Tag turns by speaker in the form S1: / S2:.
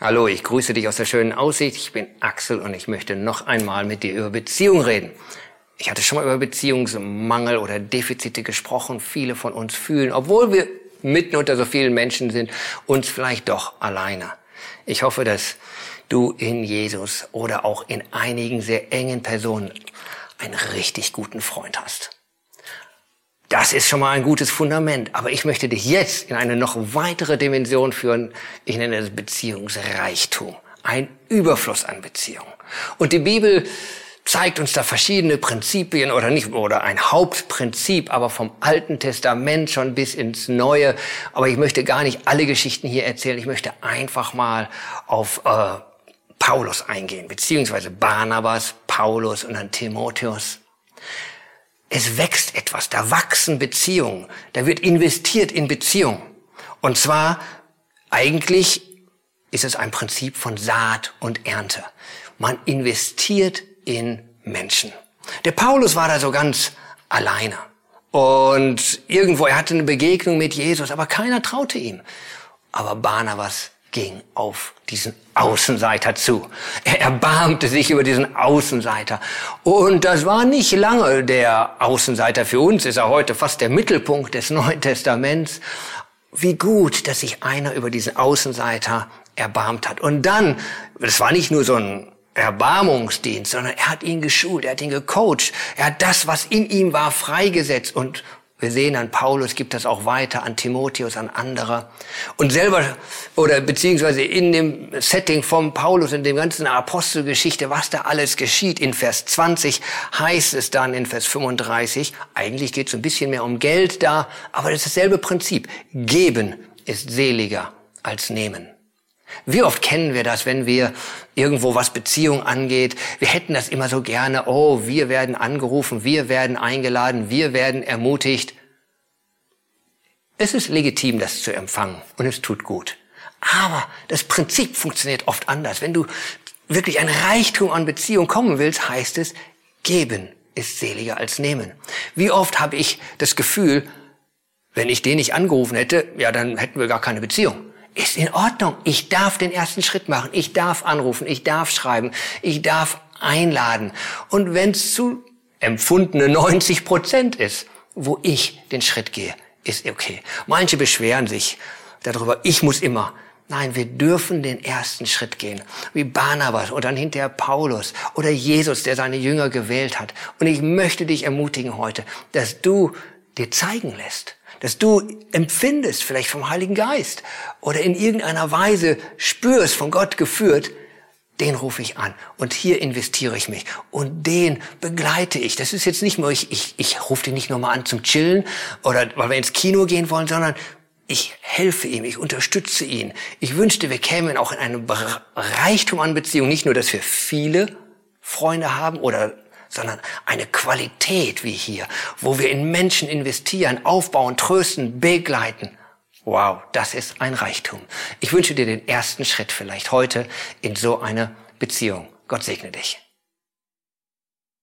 S1: Hallo, ich grüße dich aus der schönen Aussicht. Ich bin Axel und ich möchte noch einmal mit dir über Beziehung reden. Ich hatte schon mal über Beziehungsmangel oder Defizite gesprochen. Viele von uns fühlen, obwohl wir mitten unter so vielen Menschen sind, uns vielleicht doch alleine. Ich hoffe, dass du in Jesus oder auch in einigen sehr engen Personen einen richtig guten Freund hast. Das ist schon mal ein gutes Fundament. Aber ich möchte dich jetzt in eine noch weitere Dimension führen. Ich nenne das Beziehungsreichtum. Ein Überfluss an Beziehungen. Und die Bibel zeigt uns da verschiedene Prinzipien oder nicht, oder ein Hauptprinzip, aber vom Alten Testament schon bis ins Neue. Aber ich möchte gar nicht alle Geschichten hier erzählen. Ich möchte einfach mal auf äh, Paulus eingehen, beziehungsweise Barnabas, Paulus und dann Timotheus es wächst etwas, da wachsen Beziehungen, da wird investiert in Beziehungen. Und zwar eigentlich ist es ein Prinzip von Saat und Ernte. Man investiert in Menschen. Der Paulus war da so ganz alleine. Und irgendwo, er hatte eine Begegnung mit Jesus, aber keiner traute ihm. Aber Barnabas ging auf diesen Außenseiter zu. Er erbarmte sich über diesen Außenseiter. Und das war nicht lange der Außenseiter. Für uns ist er heute fast der Mittelpunkt des Neuen Testaments. Wie gut, dass sich einer über diesen Außenseiter erbarmt hat. Und dann, das war nicht nur so ein Erbarmungsdienst, sondern er hat ihn geschult, er hat ihn gecoacht, er hat das, was in ihm war, freigesetzt und wir sehen an Paulus, gibt das auch weiter, an Timotheus, an andere. Und selber, oder beziehungsweise in dem Setting von Paulus, in dem ganzen Apostelgeschichte, was da alles geschieht, in Vers 20 heißt es dann in Vers 35, eigentlich geht es ein bisschen mehr um Geld da, aber das ist dasselbe Prinzip. Geben ist seliger als nehmen. Wie oft kennen wir das, wenn wir irgendwo was Beziehung angeht? Wir hätten das immer so gerne. Oh, wir werden angerufen, wir werden eingeladen, wir werden ermutigt. Es ist legitim, das zu empfangen und es tut gut. Aber das Prinzip funktioniert oft anders. Wenn du wirklich ein Reichtum an Beziehung kommen willst, heißt es, geben ist seliger als nehmen. Wie oft habe ich das Gefühl, wenn ich den nicht angerufen hätte, ja, dann hätten wir gar keine Beziehung ist in Ordnung. Ich darf den ersten Schritt machen. Ich darf anrufen. Ich darf schreiben. Ich darf einladen. Und wenn es zu empfundene 90 Prozent ist, wo ich den Schritt gehe, ist okay. Manche beschweren sich darüber. Ich muss immer. Nein, wir dürfen den ersten Schritt gehen. Wie Barnabas und dann hinterher Paulus oder Jesus, der seine Jünger gewählt hat. Und ich möchte dich ermutigen heute, dass du dir zeigen lässt, dass du empfindest, vielleicht vom Heiligen Geist oder in irgendeiner Weise spürst, von Gott geführt, den rufe ich an und hier investiere ich mich und den begleite ich. Das ist jetzt nicht nur, ich, ich, ich rufe den nicht nur mal an zum Chillen oder weil wir ins Kino gehen wollen, sondern ich helfe ihm, ich unterstütze ihn. Ich wünschte, wir kämen auch in einem Reichtum an Beziehungen, nicht nur, dass wir viele Freunde haben oder sondern eine Qualität wie hier, wo wir in Menschen investieren, aufbauen, trösten, begleiten. Wow, das ist ein Reichtum. Ich wünsche dir den ersten Schritt vielleicht heute in so eine Beziehung. Gott segne dich.